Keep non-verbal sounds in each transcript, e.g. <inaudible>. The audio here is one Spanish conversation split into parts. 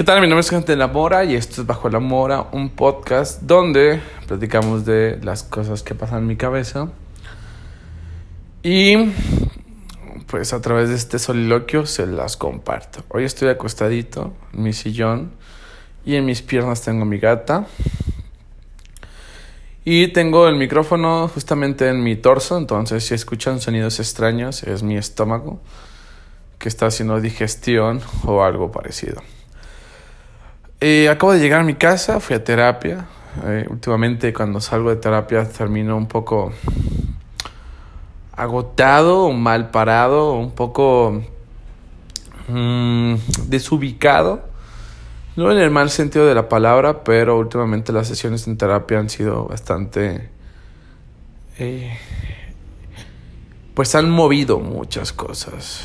¿Qué tal? Mi nombre es Gente de la Mora y esto es Bajo la Mora, un podcast donde platicamos de las cosas que pasan en mi cabeza. Y pues a través de este soliloquio se las comparto. Hoy estoy acostadito en mi sillón y en mis piernas tengo mi gata. Y tengo el micrófono justamente en mi torso, entonces si escuchan sonidos extraños es mi estómago que está haciendo digestión o algo parecido. Eh, acabo de llegar a mi casa, fui a terapia. Eh, últimamente cuando salgo de terapia termino un poco agotado, mal parado, un poco mm, desubicado. No en el mal sentido de la palabra, pero últimamente las sesiones en terapia han sido bastante... Eh, pues han movido muchas cosas.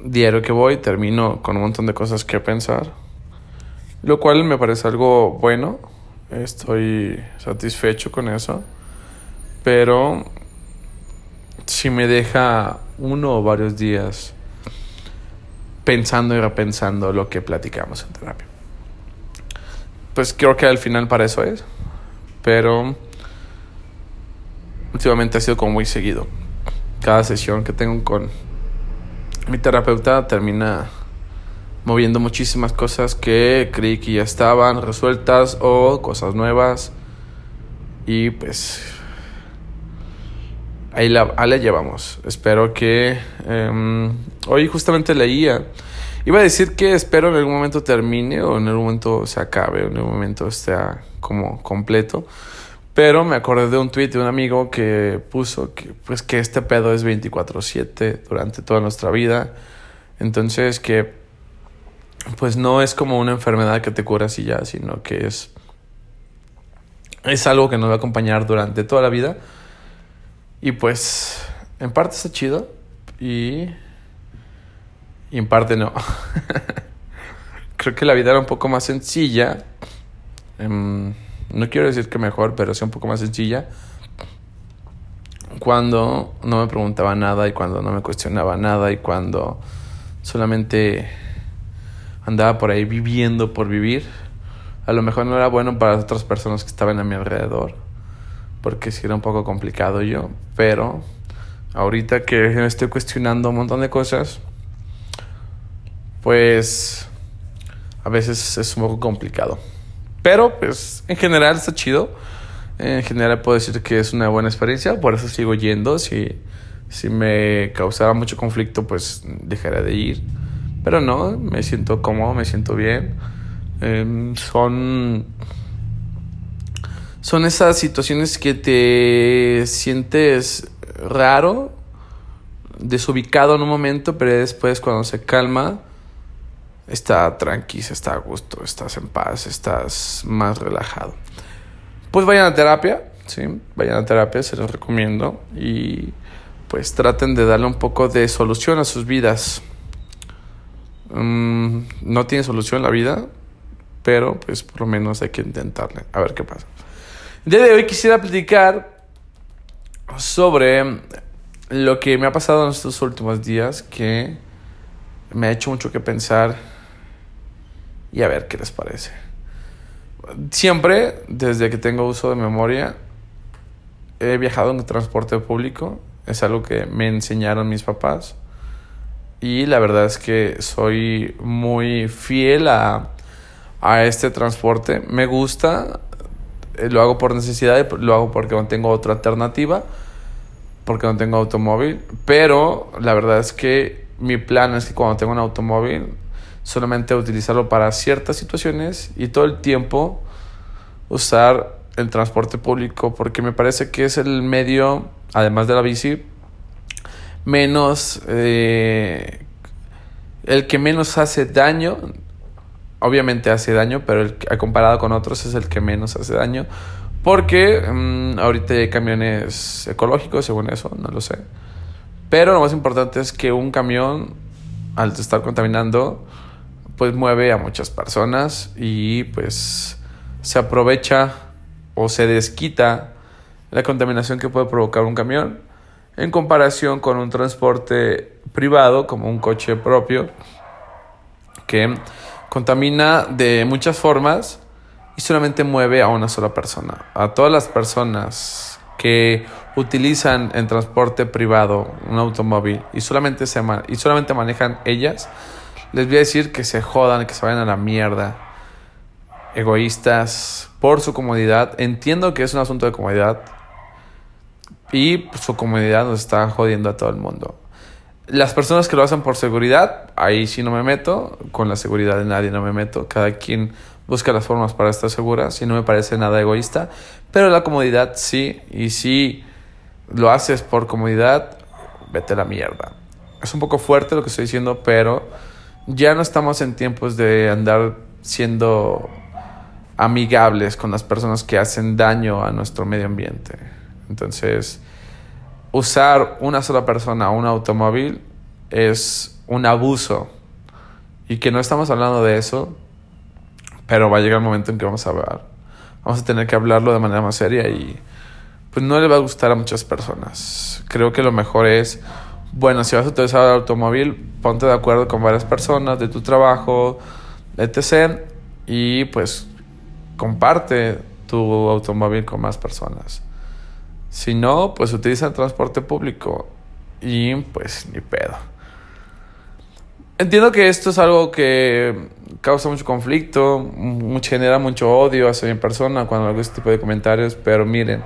Diario que voy termino con un montón de cosas que pensar, lo cual me parece algo bueno. Estoy satisfecho con eso, pero si me deja uno o varios días pensando y repensando lo que platicamos en terapia. Pues creo que al final para eso es. Pero últimamente ha sido como muy seguido. Cada sesión que tengo con mi terapeuta termina moviendo muchísimas cosas que creí que ya estaban resueltas o cosas nuevas. Y pues ahí la, ahí llevamos. Espero que... Em, hoy justamente leía. Iba a decir que espero en algún momento termine o en algún momento se acabe o en algún momento esté como completo. Pero me acordé de un tweet de un amigo que puso que, pues, que este pedo es 24/7 durante toda nuestra vida. Entonces que pues no es como una enfermedad que te curas y ya, sino que es, es algo que nos va a acompañar durante toda la vida. Y pues, en parte está chido y, y en parte no. <laughs> Creo que la vida era un poco más sencilla. Em, no quiero decir que mejor, pero sí un poco más sencilla. Cuando no me preguntaba nada y cuando no me cuestionaba nada y cuando solamente andaba por ahí viviendo por vivir. A lo mejor no era bueno para otras personas que estaban a mi alrededor porque sí era un poco complicado yo, pero ahorita que me estoy cuestionando un montón de cosas, pues a veces es un poco complicado. Pero pues en general está chido. En general puedo decir que es una buena experiencia, por eso sigo yendo. Si, si me causara mucho conflicto, pues dejaría de ir. Pero no, me siento cómodo, me siento bien. Em, son son esas situaciones que te sientes raro, desubicado en un momento, pero después cuando se calma, está tranquilo, está a gusto, estás en paz, estás más relajado. Pues vayan a terapia, ¿sí? Vayan a terapia, se los recomiendo. Y pues traten de darle un poco de solución a sus vidas. Mm, no tiene solución la vida, pero pues por lo menos hay que intentarle, a ver qué pasa. El día de hoy quisiera platicar sobre lo que me ha pasado en estos últimos días que me ha hecho mucho que pensar y a ver qué les parece. Siempre, desde que tengo uso de memoria, he viajado en transporte público. Es algo que me enseñaron mis papás. Y la verdad es que soy muy fiel a, a este transporte. Me gusta, eh, lo hago por necesidad, lo hago porque no tengo otra alternativa, porque no tengo automóvil, pero la verdad es que mi plan es que cuando tengo un automóvil, solamente utilizarlo para ciertas situaciones y todo el tiempo usar el transporte público, porque me parece que es el medio, además de la bici, menos, eh, el que menos hace daño obviamente hace daño, pero el, comparado con otros es el que menos hace daño. Porque mm, ahorita hay camiones ecológicos, según eso, no lo sé. Pero lo más importante es que un camión, al estar contaminando, pues mueve a muchas personas y pues se aprovecha o se desquita la contaminación que puede provocar un camión en comparación con un transporte privado como un coche propio que contamina de muchas formas y solamente mueve a una sola persona. A todas las personas que utilizan en transporte privado un automóvil y solamente, se y solamente manejan ellas, les voy a decir que se jodan, que se vayan a la mierda. Egoístas por su comodidad. Entiendo que es un asunto de comodidad. Y su comodidad nos está jodiendo a todo el mundo. Las personas que lo hacen por seguridad, ahí sí no me meto. Con la seguridad de nadie no me meto. Cada quien busca las formas para estar segura. Si no me parece nada egoísta. Pero la comodidad sí. Y si lo haces por comodidad, vete a la mierda. Es un poco fuerte lo que estoy diciendo, pero ya no estamos en tiempos de andar siendo amigables con las personas que hacen daño a nuestro medio ambiente. Entonces, usar una sola persona un automóvil es un abuso. Y que no estamos hablando de eso, pero va a llegar el momento en que vamos a ver. Vamos a tener que hablarlo de manera más seria y pues no le va a gustar a muchas personas. Creo que lo mejor es bueno, si vas a utilizar el automóvil, ponte de acuerdo con varias personas de tu trabajo, etc. Y pues comparte tu automóvil con más personas. Si no, pues utiliza el transporte público y pues ni pedo. Entiendo que esto es algo que causa mucho conflicto, genera mucho odio hacia mi persona cuando hago este tipo de comentarios, pero miren,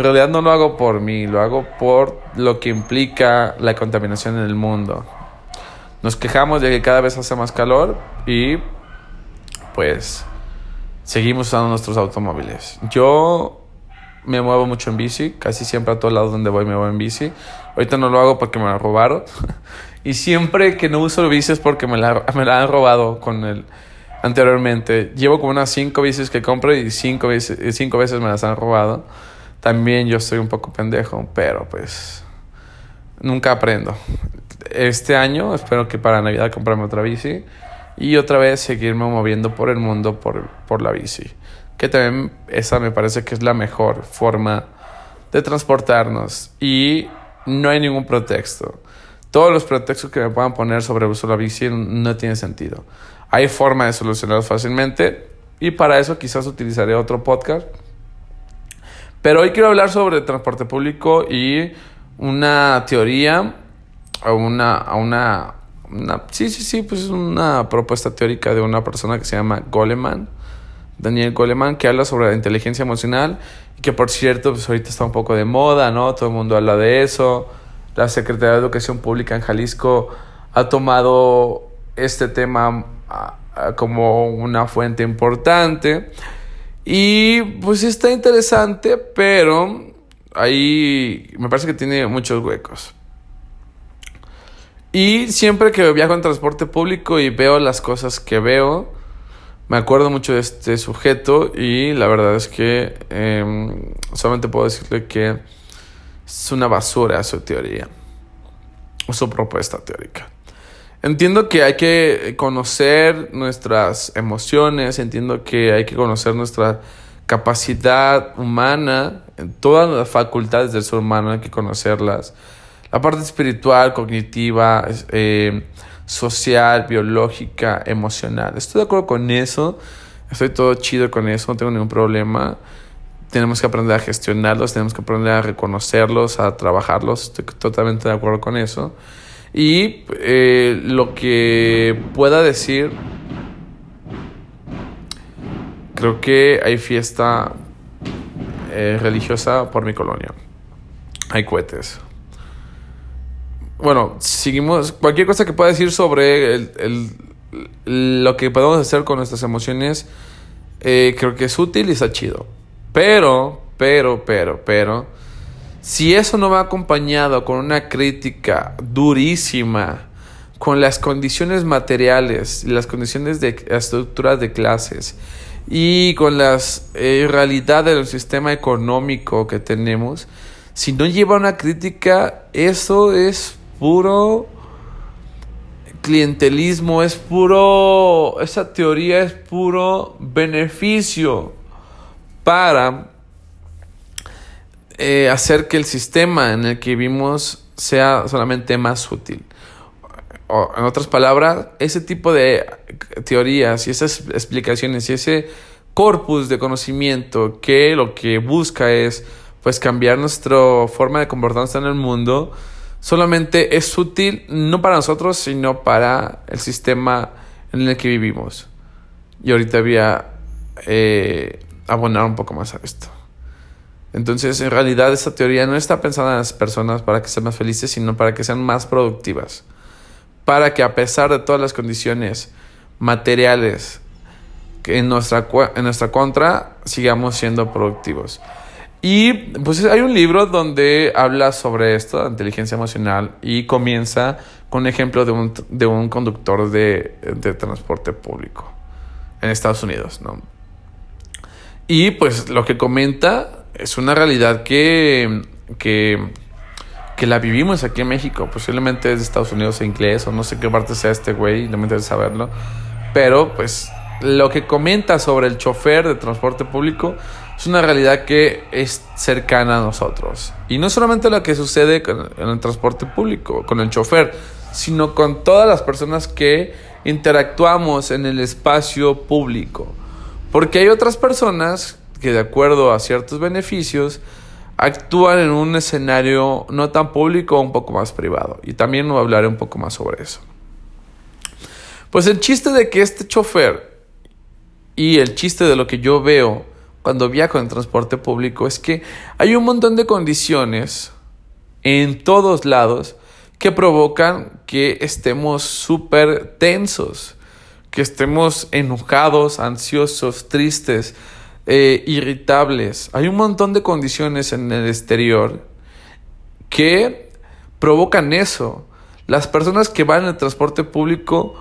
en realidad no lo hago por mí, lo hago por lo que implica la contaminación en el mundo. Nos quejamos de que cada vez hace más calor y pues seguimos usando nuestros automóviles. Yo me muevo mucho en bici, casi siempre a todos lados donde voy me voy en bici. Ahorita no lo hago porque me la robaron. <laughs> y siempre que no uso bici es porque me la, me la han robado con el anteriormente. Llevo como unas cinco bicis que compro y cinco veces, cinco veces me las han robado. También yo soy un poco pendejo, pero pues nunca aprendo. Este año espero que para Navidad comprarme otra bici y otra vez seguirme moviendo por el mundo por, por la bici. Que también esa me parece que es la mejor forma de transportarnos y no hay ningún pretexto. Todos los pretextos que me puedan poner sobre el uso de la bici no tienen sentido. Hay forma de solucionarlos fácilmente y para eso quizás utilizaré otro podcast. Pero hoy quiero hablar sobre transporte público y una teoría, una, una sí, sí, sí, pues es una propuesta teórica de una persona que se llama Goleman, Daniel Goleman, que habla sobre la inteligencia emocional y que por cierto, pues ahorita está un poco de moda, ¿no? Todo el mundo habla de eso. La Secretaría de Educación Pública en Jalisco ha tomado este tema como una fuente importante. Y pues está interesante, pero ahí me parece que tiene muchos huecos. Y siempre que viajo en transporte público y veo las cosas que veo, me acuerdo mucho de este sujeto y la verdad es que em, solamente puedo decirle que es una basura su teoría o su propuesta teórica. Entiendo que hay que conocer nuestras emociones, entiendo que hay que conocer nuestra capacidad humana, todas las facultades del ser humano hay que conocerlas la parte espiritual, cognitiva, eh, social, biológica, emocional. Estoy de acuerdo con eso. Estoy todo chido con eso, no tengo ningún problema. Tenemos que aprender a gestionarlos, tenemos que aprender a reconocerlos, a trabajarlos. Estoy totalmente de acuerdo con eso. Y eh, lo que pueda decir, creo que hay fiesta eh, religiosa por mi colonia. Hay cohetes bueno, seguimos. Cualquier cosa que pueda decir sobre el, lo que podemos hacer con nuestras emociones, eh, creo que es útil y está chido. Pero, pero, pero, pero, si eso no va acompañado con una crítica durísima con las condiciones materiales, las condiciones de estructuras de clases y con las eh, realidades del sistema económico que tenemos, si no lleva una crítica, eso es puro clientelismo, es puro, esa teoría es puro beneficio para eh, hacer que el sistema en el que vivimos sea solamente más útil. o en otras palabras, ese tipo de teorías y esas explicaciones y ese corpus de conocimiento que lo que busca es pues cambiar nuestra forma de comportarnos en el mundo, solamente es útil no para nosotros, sino para el sistema en el que vivimos. Y ahorita voy a eh, abonar un poco más a esto. Entonces, en realidad, esta teoría no está pensada en las personas para que sean más felices, sino para que sean más productivas. Para que a pesar de todas las condiciones materiales que en nuestra, en nuestra contra, sigamos siendo productivos. Y pues hay un libro donde habla sobre esto, inteligencia emocional, y comienza con un ejemplo de un, de un conductor de, de transporte público en Estados Unidos, ¿no? Y pues lo que comenta es una realidad que, que, que la vivimos aquí en México. Posiblemente es de Estados Unidos en inglés o no sé qué parte sea este güey, no me interesa saberlo. Pero pues lo que comenta sobre el chofer de transporte público es una realidad que es cercana a nosotros. Y no solamente lo que sucede con, en el transporte público, con el chofer, sino con todas las personas que interactuamos en el espacio público. Porque hay otras personas que de acuerdo a ciertos beneficios actúan en un escenario no tan público, un poco más privado. Y también hablaré un poco más sobre eso. Pues el chiste de que este chofer y el chiste de lo que yo veo cuando viajo en transporte público es que hay un montón de condiciones en todos lados que provocan que estemos súper tensos que estemos enojados, ansiosos, tristes, eh, irritables. Hay un montón de condiciones en el exterior que provocan eso. Las personas que van en el transporte público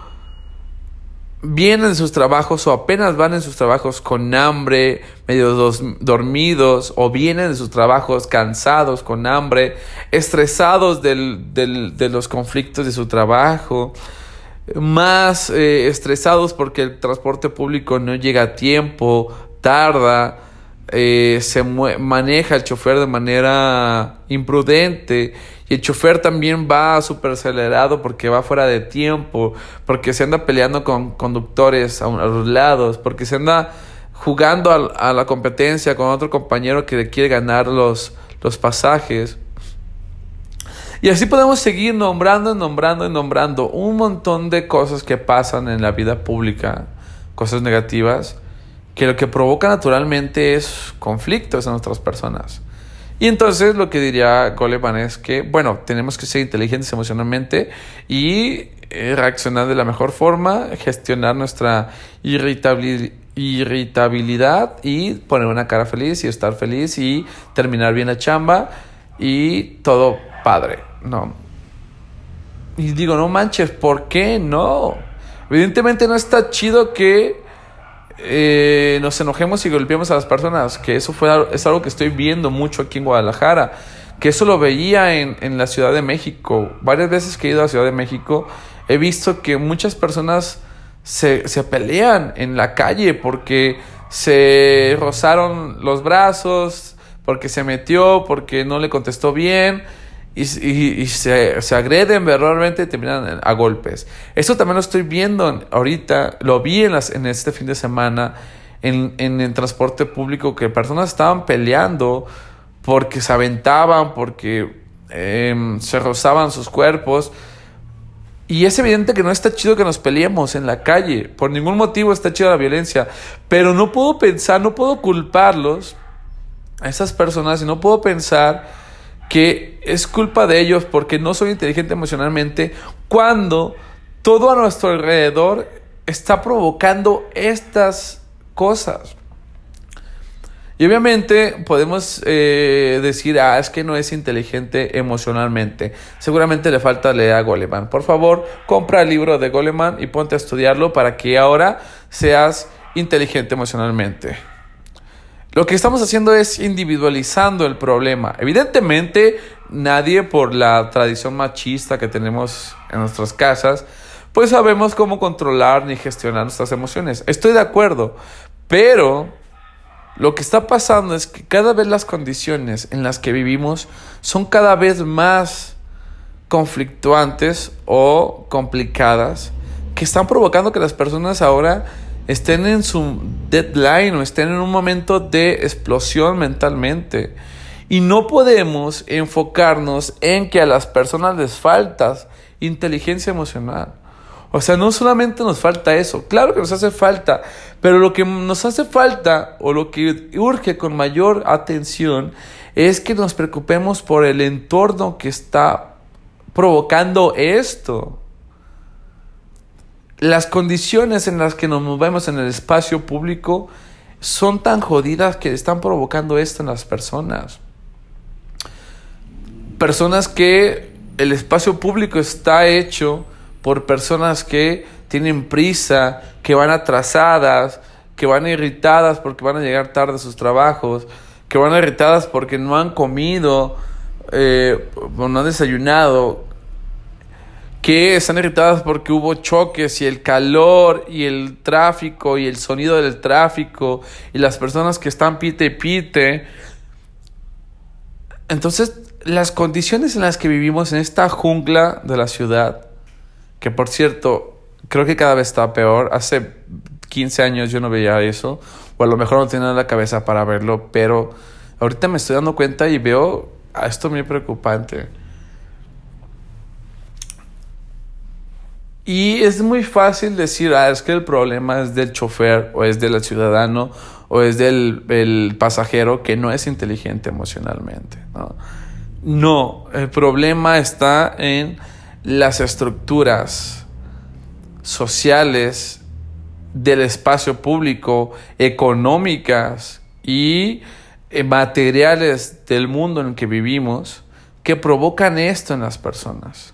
vienen sus trabajos o apenas van en sus trabajos con hambre, medio dormidos, o vienen de sus trabajos cansados, con hambre, estresados de los conflictos de su trabajo más eh, estresados porque el transporte público no llega a tiempo, tarda, eh, se maneja el chofer de manera imprudente y el chofer también va súper acelerado porque va fuera de tiempo, porque se anda peleando con conductores a, los lados, porque se anda jugando a, a, la competencia con otro compañero que le quiere ganar los, los pasajes. Y así podemos seguir nombrando, nombrando y nombrando un montón de cosas que pasan en la vida pública, cosas negativas, que lo que provoca naturalmente es conflictos en otras personas. Y entonces lo que diría Goleman es que, bueno, tenemos que ser inteligentes emocionalmente y eh, reaccionar de la mejor forma, gestionar nuestra irritabilidad y poner una cara feliz y estar feliz y terminar bien la chamba y todo padre. No. Y digo, no manches, ¿por qué no? Evidentemente no está chido que eh, nos enojemos y golpeemos a las personas, que eso fue, es algo que estoy viendo mucho aquí en Guadalajara, que eso lo veía en, en la Ciudad de México. Varias veces que he ido a la Ciudad de México, he visto que muchas personas se, se pelean en la calle porque se rozaron los brazos, porque se metió, porque no le contestó bien y, se, se, agreden verbalmente y terminan a golpes. Eso también lo estoy viendo ahorita, lo vi en, las, en este fin de semana en, en el transporte público, que personas estaban peleando porque se aventaban, porque em, se rozaban sus cuerpos. Y es evidente que no está chido que nos peleemos en la calle. Por ningún motivo está chido la violencia. Pero no puedo pensar, no puedo culparlos a esas personas y no puedo pensar que es culpa de ellos porque no soy inteligente emocionalmente cuando todo a nuestro alrededor está provocando estas cosas. Y obviamente podemos eh, decir, ah, es que no es inteligente emocionalmente. Seguramente le falta leer a Goleman. Por favor, compra el libro de Goleman y ponte a estudiarlo para que ahora seas inteligente emocionalmente. Lo que estamos haciendo es individualizando el problema. Evidentemente, nadie por la tradición machista que tenemos en nuestras casas, pues sabemos cómo controlar ni gestionar nuestras emociones. Estoy de acuerdo, pero lo que está pasando es que cada vez las condiciones en las que vivimos son cada vez más conflictuantes o complicadas que están provocando que las personas ahora estén en su deadline o estén en un momento de explosión mentalmente. Y no podemos enfocarnos en que a las personas les falta inteligencia emocional. O sea, no solamente nos falta eso, claro que nos hace falta, pero lo que nos hace falta o lo que urge con mayor atención es que nos preocupemos por el entorno que está provocando esto. Las condiciones en las que nos movemos en el espacio público son tan jodidas que están provocando esto en las personas. Personas que el espacio público está hecho por personas que tienen prisa, que van atrasadas, que van irritadas porque van a llegar tarde a sus trabajos, que van irritadas porque no han comido eh, o no han desayunado, que están irritadas porque hubo choques y el calor y el tráfico y el sonido del tráfico y las personas que están pite pite. Entonces, las condiciones en las que vivimos en esta jungla de la ciudad, que por cierto, creo que cada vez está peor. Hace 15 años yo no veía eso, o a lo mejor no tenía la cabeza para verlo, pero ahorita me estoy dando cuenta y veo a esto muy preocupante. Y es muy fácil decir, ah, es que el problema es del chofer o es del ciudadano o es del pasajero que no es inteligente emocionalmente. ¿no? no, el problema está en las estructuras sociales del espacio público, económicas y eh, materiales del mundo en el que vivimos que provocan esto en las personas.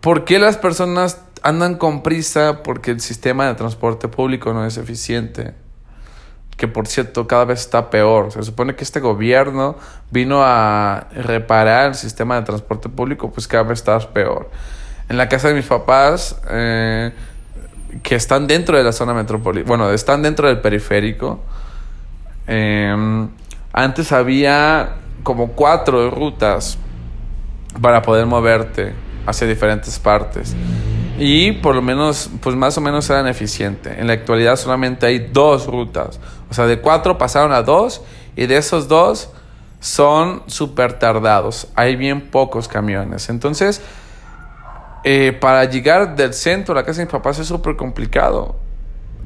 ¿Por qué las personas andan con prisa? Porque el sistema de transporte público no es eficiente que por cierto cada vez está peor. Se supone que este gobierno vino a reparar el sistema de transporte público, pues cada vez está peor. En la casa de mis papás, eh, que están dentro de la zona metropolitana, bueno, están dentro del periférico, em, antes había como cuatro rutas para poder moverte hacia diferentes partes y por lo menos, pues más o menos eran eficientes. En la actualidad solamente hay dos rutas. O sea, de cuatro pasaron a dos y de esos dos son súper tardados. Hay bien pocos camiones. Entonces, eh, para llegar del centro a la casa de mis papás es súper complicado.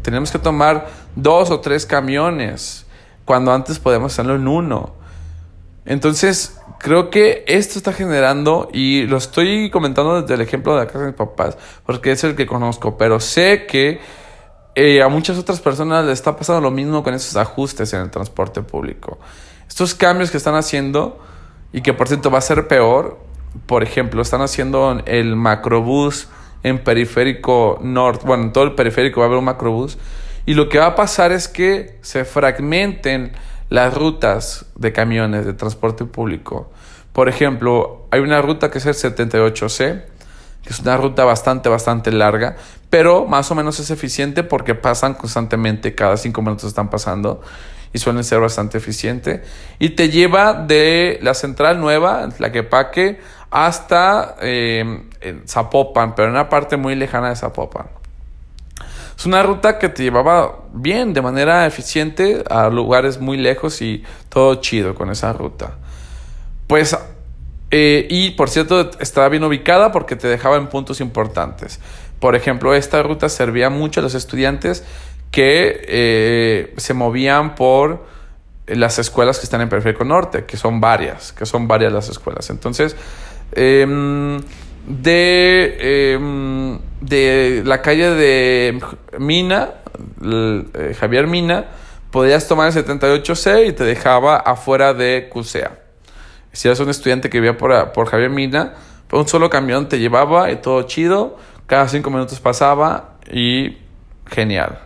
Tenemos que tomar dos o tres camiones cuando antes podíamos hacerlo en uno. Entonces, creo que esto está generando, y lo estoy comentando desde el ejemplo de la casa de mis papás, porque es el que conozco, pero sé que eh, a muchas otras personas les está pasando lo mismo con esos ajustes en el transporte público. Estos cambios que están haciendo, y que por cierto va a ser peor, por ejemplo, están haciendo el macrobús en periférico norte, bueno, en todo el periférico va a haber un macrobús, y lo que va a pasar es que se fragmenten las rutas de camiones de transporte público. Por ejemplo, hay una ruta que es el 78C, que es una ruta bastante, bastante larga, pero más o menos es eficiente porque pasan constantemente, cada cinco minutos están pasando y suelen ser bastante eficiente. Y te lleva de la central nueva, la que paque, hasta eh, Zapopan, pero en una parte muy lejana de Zapopan. Es una ruta que te llevaba bien, de manera eficiente, a lugares muy lejos y todo chido con esa ruta. Pues, eh, y por cierto, estaba bien ubicada porque te dejaba en puntos importantes. Por ejemplo, esta ruta servía mucho a los estudiantes que eh, se movían por las escuelas que están en Periférico Norte, que son varias, que son varias las escuelas. Entonces, em, de, em, de la calle de Mina, eh, Javier Mina, podías tomar el 78C y te dejaba afuera de Cusea. Si eras un estudiante que vivía por, por Javier Mina, pues un solo camión te llevaba y todo chido, cada cinco minutos pasaba y genial.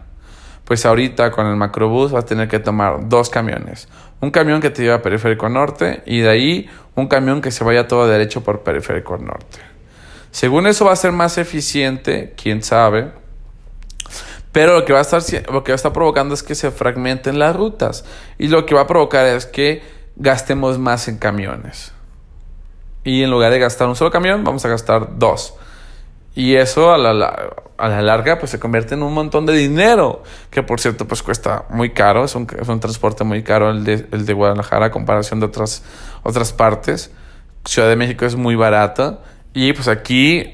Pues ahorita con el macrobús vas a tener que tomar dos camiones. Un camión que te lleva a Periférico Norte y de ahí un camión que se vaya todo derecho por Periférico Norte. Según eso va a ser más eficiente, quién sabe. Pero lo que va a estar, lo que va a estar provocando es que se fragmenten las rutas. Y lo que va a provocar es que gastemos más en camiones. Y en lugar de gastar un solo camión, vamos a gastar dos. Y eso a la, a la larga pues se convierte en un montón de dinero, que por cierto pues cuesta muy caro, es un, es un transporte muy caro el de, el de Guadalajara a comparación de otras, otras partes. Ciudad de México es muy barata y pues aquí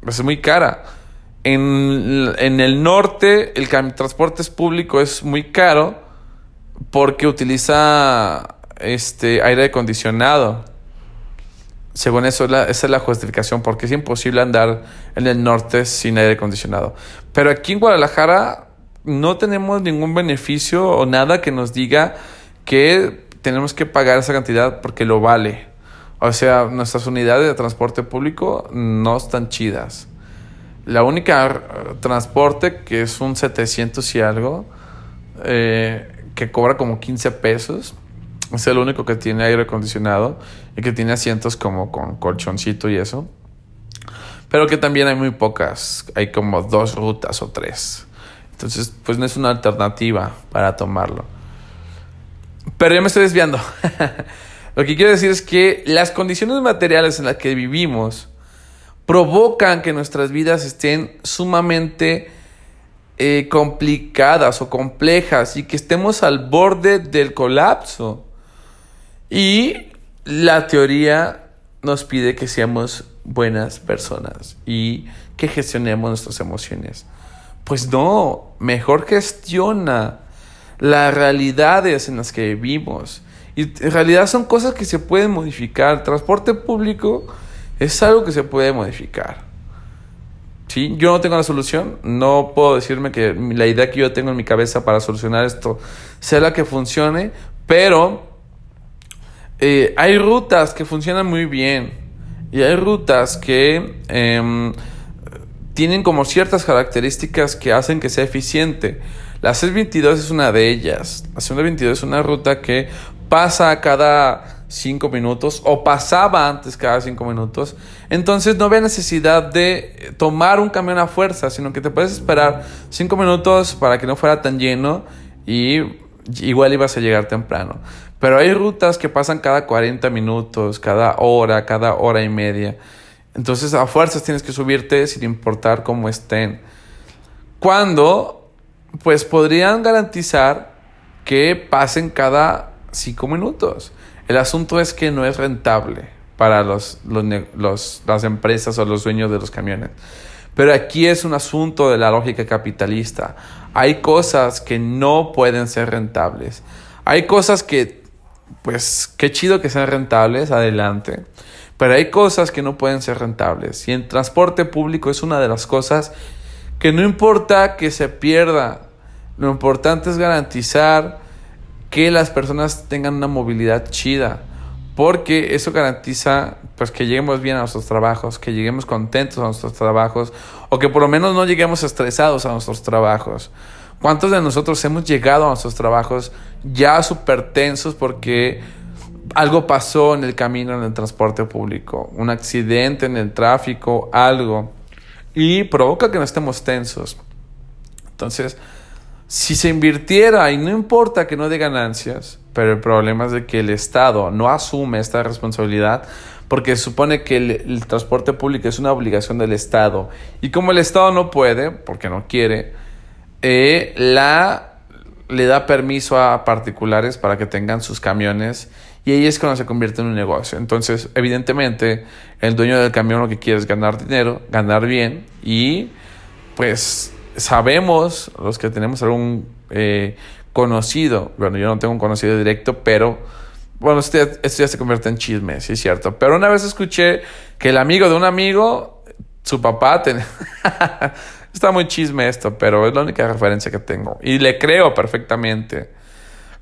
pues, es muy cara. En, en el norte el transporte público es muy caro porque utiliza este aire acondicionado. Según eso, esa es la justificación, porque es imposible andar en el norte sin aire acondicionado. Pero aquí en Guadalajara no tenemos ningún beneficio o nada que nos diga que tenemos que pagar esa cantidad porque lo vale. O sea, nuestras unidades de transporte público no están chidas. La única transporte que es un 700 y algo, eh, que cobra como 15 pesos, es el único que tiene aire acondicionado y que tiene asientos como con colchoncito y eso. Pero que también hay muy pocas. Hay como dos rutas o tres. Entonces, pues no es una alternativa para tomarlo. Pero ya me estoy desviando. <laughs> Lo que quiero decir es que las condiciones materiales en las que vivimos provocan que nuestras vidas estén sumamente eh, complicadas o complejas y que estemos al borde del colapso. Y la teoría nos pide que seamos buenas personas y que gestionemos nuestras emociones. Pues no, mejor gestiona las realidades en las que vivimos. Y en realidad son cosas que se pueden modificar. Transporte público es algo que se puede modificar. ¿Sí? Yo no tengo la solución, no puedo decirme que la idea que yo tengo en mi cabeza para solucionar esto sea la que funcione, pero eh, hay rutas que funcionan muy bien y hay rutas que em, tienen como ciertas características que hacen que sea eficiente. La C22 es una de ellas. La C22 es una ruta que pasa cada 5 minutos o pasaba antes cada 5 minutos. Entonces no había necesidad de tomar un camión a fuerza, sino que te puedes esperar 5 minutos para que no fuera tan lleno y igual ibas a llegar temprano. Pero hay rutas que pasan cada 40 minutos, cada hora, cada hora y media. Entonces a fuerzas tienes que subirte sin importar cómo estén. Cuando, pues podrían garantizar que pasen cada 5 minutos. El asunto es que no es rentable para los, las empresas o los dueños de los camiones. Pero aquí es un asunto de la lógica capitalista. Hay cosas que no pueden ser rentables. Hay cosas que pues qué chido que sean rentables, adelante. Pero hay cosas que no pueden ser rentables. Y el transporte público es una de las cosas que no importa que se pierda. Lo importante es garantizar que las personas tengan una movilidad chida. Porque eso garantiza pues que lleguemos bien a nuestros trabajos, que lleguemos contentos a nuestros trabajos o que por lo menos no lleguemos estresados a nuestros trabajos. ¿Cuántos de nosotros hemos llegado a nuestros trabajos ya súper tensos porque algo pasó en el camino en el transporte público? Un accidente en el tráfico, algo. Y provoca que no estemos tensos. Entonces, si se invirtiera, y no importa que no dé ganancias, pero el problema es de que el Estado no asume esta responsabilidad porque supone que el, el, transporte público es una obligación del Estado. Y como el Estado no puede, porque no quiere, eh, la le da permiso a particulares para que tengan sus camiones y ahí es cuando se convierte en un negocio. Entonces, evidentemente, el dueño del camión lo que quiere es ganar dinero, ganar bien y pues sabemos los que tenemos algún eh, conocido, bueno, yo no tengo un conocido directo, pero bueno, esto ya, se convierte en chisme, sí es cierto. Pero una vez escuché que el amigo de un amigo, su papá, tenía... <laughs> Está muy chisme esto, pero es la única referencia que tengo. Y le creo perfectamente.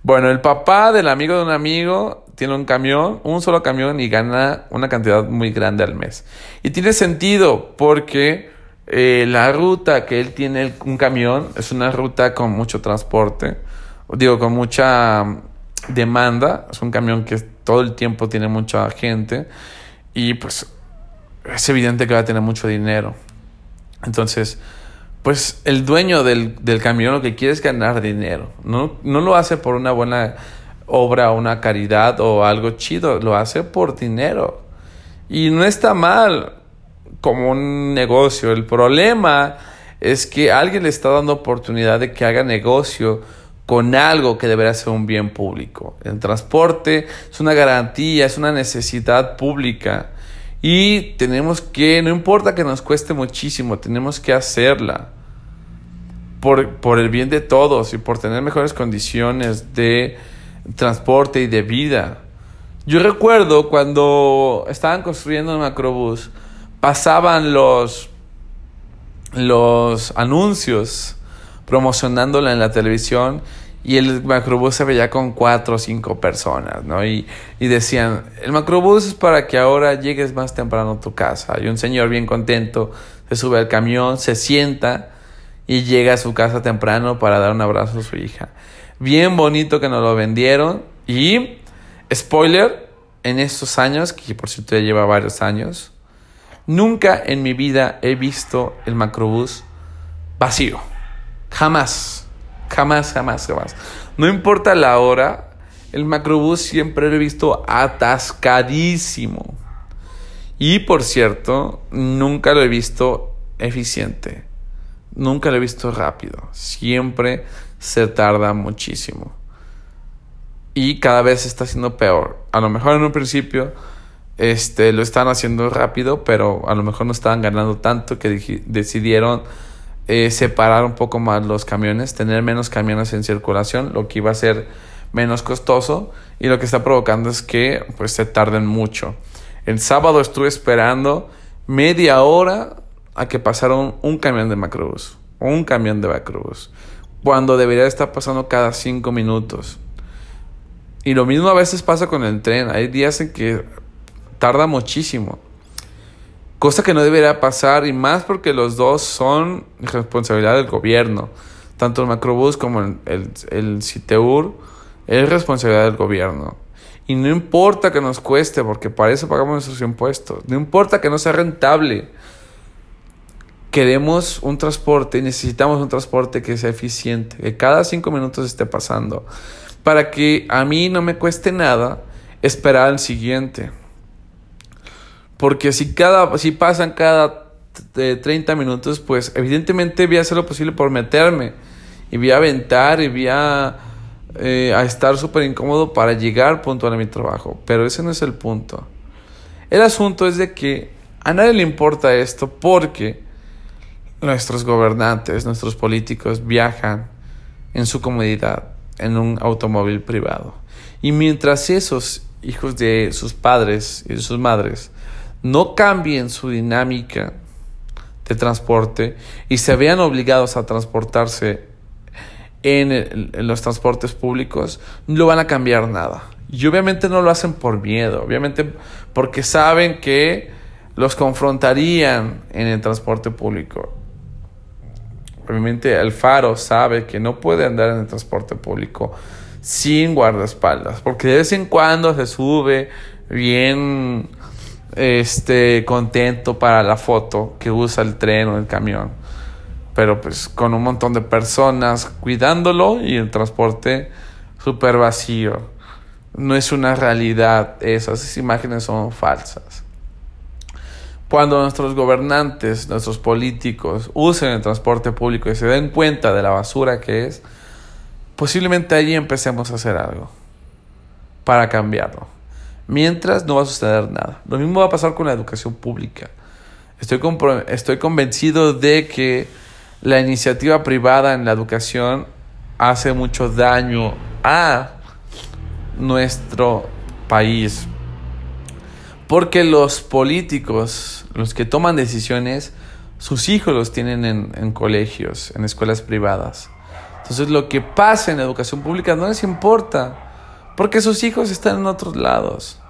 Bueno, el papá del amigo de un amigo tiene un camión, un solo camión y gana una cantidad muy grande al mes. Y tiene sentido porque eh, la ruta que él tiene un camión es una ruta con mucho transporte, digo, con mucha mm, demanda. Es un camión que todo el tiempo tiene mucha gente y pues es evidente que va a tener mucho dinero. Entonces, pues el dueño del, camión lo que quiere es ganar dinero. No, no lo hace por una buena obra, una caridad o algo chido, lo hace por dinero. Y no está mal como un negocio. El problema es que alguien le está dando oportunidad de que haga negocio con algo que debería ser un bien público. El transporte es una garantía, es una necesidad pública y tenemos que, no importa que nos cueste muchísimo, tenemos que hacerla por, por el bien de todos y por tener mejores condiciones de transporte y de vida. Yo recuerdo cuando estaban construyendo el macrobús, pasaban los, los anuncios promocionándola en la televisión y el macrobús se veía con cuatro o cinco personas, ¿no? Y, y, decían, el macrobús es para que ahora llegues más temprano a tu casa. Y un señor bien contento se sube al camión, se sienta y llega a su casa temprano para dar un abrazo a su hija. Bien bonito que nos lo vendieron. Y, spoiler, en estos años, que por cierto ya lleva varios años, nunca en mi vida he visto el macrobús vacío. Jamás. Jamás, jamás, jamás. No importa la hora, el macrobús siempre lo he visto atascadísimo. Y por cierto, nunca lo he visto eficiente. Nunca lo he visto rápido. Siempre se tarda muchísimo. Y cada vez está siendo peor. A lo mejor en un principio este, lo están haciendo rápido, pero a lo mejor no estaban ganando tanto que decidieron eh, separar un poco más los camiones, tener menos camiones en circulación, lo que iba a ser menos costoso y lo que está provocando es que pues se tarden mucho. El sábado estuve esperando media hora a que pasara un, camión de Macrobús, un camión de Macrobús, cuando debería estar pasando cada cinco minutos. Y lo mismo a veces pasa con el tren, hay días en que tarda muchísimo. Cosa que no debería pasar y más porque los dos son responsabilidad del gobierno. Tanto el Macrobús como el, el, Citeur es responsabilidad del gobierno. Y no importa que nos cueste, porque para eso pagamos nuestros impuestos. No importa que no sea rentable. Queremos un transporte y necesitamos un transporte que sea eficiente, que cada cinco minutos esté pasando. Para que a mí no me cueste nada esperar al siguiente. Porque si, cada, si pasan cada 30 minutos, pues evidentemente voy a hacer lo posible por meterme. Y voy a aventar y voy a, eh, a estar súper incómodo para llegar puntual a mi trabajo. Pero ese no es el punto. El asunto es de que a nadie le importa esto porque nuestros gobernantes, nuestros políticos viajan en su comodidad en un automóvil privado. Y mientras esos hijos de sus padres y de sus madres no cambien su dinámica de transporte y se vean obligados a transportarse en, los transportes públicos, no van a cambiar nada. Y obviamente no lo hacen por miedo, obviamente porque saben que los confrontarían en el transporte público. Obviamente el faro sabe que no puede andar en el transporte público sin guardaespaldas, porque de vez en cuando se sube bien este, contento para la foto que usa el tren o el camión. Pero pues con un montón de personas cuidándolo y el transporte súper vacío. No es una realidad esas imágenes son falsas. Cuando nuestros gobernantes, nuestros políticos usen el transporte público y se den cuenta de la basura que es, posiblemente allí empecemos a hacer algo para cambiarlo. Mientras no va a suceder nada. Lo mismo va a pasar con la educación pública. Estoy, estoy convencido de que la iniciativa privada en la educación hace mucho daño a nuestro país. Porque los políticos, los que toman decisiones, sus hijos los tienen en, en, colegios, en escuelas privadas. Entonces lo que pasa en la educación pública no les importa, porque sus hijos están en otros lados.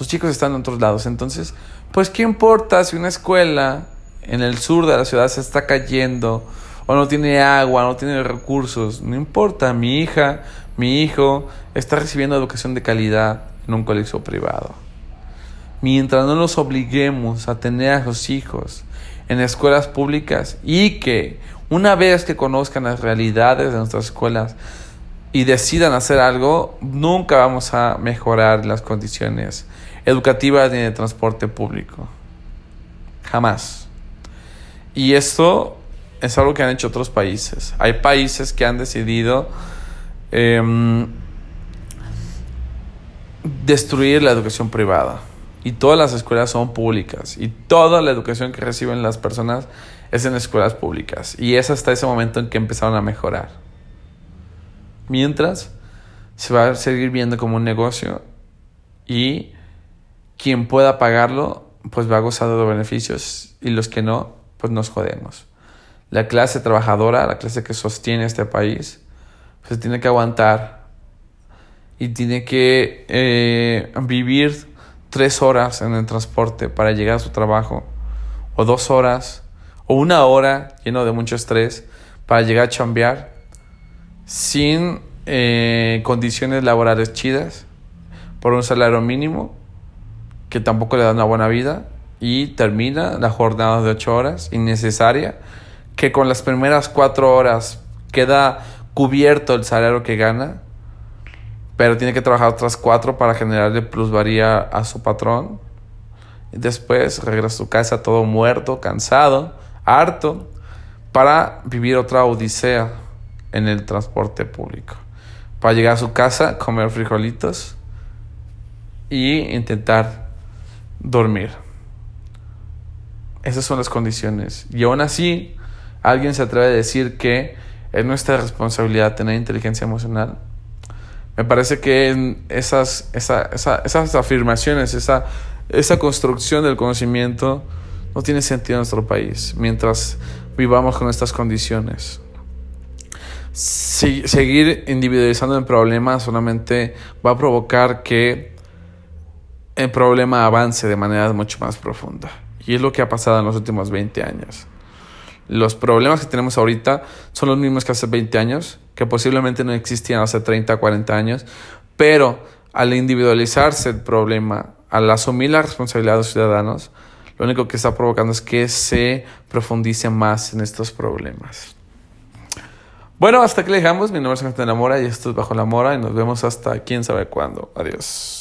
Sus chicos están en otros lados. Entonces, pues, ¿qué importa si una escuela en el sur de la ciudad se está cayendo o no tiene agua, no tiene recursos? No importa, mi hija, mi hijo está recibiendo educación de calidad en un colegio privado. Mientras no los obliguemos a tener a sus hijos en escuelas públicas y que una vez que conozcan las realidades de nuestras escuelas y decidan hacer algo, nunca vamos a mejorar las condiciones educativa ni de transporte público. Jamás. Y esto es algo que han hecho otros países. Hay países que han decidido em, destruir la educación privada. Y todas las escuelas son públicas. Y toda la educación que reciben las personas es en escuelas públicas. Y es hasta ese momento en que empezaron a mejorar. Mientras, se va a seguir viendo como un negocio. Y quien pueda pagarlo, pues va gozar de beneficios. Y los que no, pues nos jodemos. La clase trabajadora, la clase que sostiene este país, pues tiene que aguantar y tiene que eh, vivir tres horas en el transporte para llegar a su trabajo, o dos horas, o una hora lleno de mucho estrés para llegar a chambear sin eh, condiciones laborales chidas, por un salario mínimo, que tampoco le da una buena vida, y termina la jornada de ocho horas innecesaria, que con las primeras cuatro horas queda cubierto el salario que gana pero tiene que trabajar otras cuatro para generarle plusvaría a su patrón. Y después regresa a su casa todo muerto, cansado, harto, para vivir otra odisea en el transporte público. Para llegar a su casa, comer frijolitos y intentar dormir. Esas son las condiciones. Y aún así, alguien se atreve a decir que es nuestra responsabilidad tener inteligencia emocional me parece que esas, esas afirmaciones, esa, esa construcción del conocimiento no tiene sentido en nuestro país mientras vivamos con estas condiciones. seguir individualizando el problema solamente va a provocar que el problema avance de manera mucho más profunda. Y es lo que ha pasado en los últimos 20 años. Los problemas que tenemos ahorita son los mismos que hace 20 años, que posiblemente no existían hace 30, 40 años, pero al individualizarse el problema, al asumir la responsabilidad de los ciudadanos, lo único que está provocando es que se profundice más en estos problemas. Bueno, hasta aquí le dejamos. Mi nombre es Antonio Mora y esto es Bajo la Mora y nos vemos hasta quién sabe cuándo. Adiós.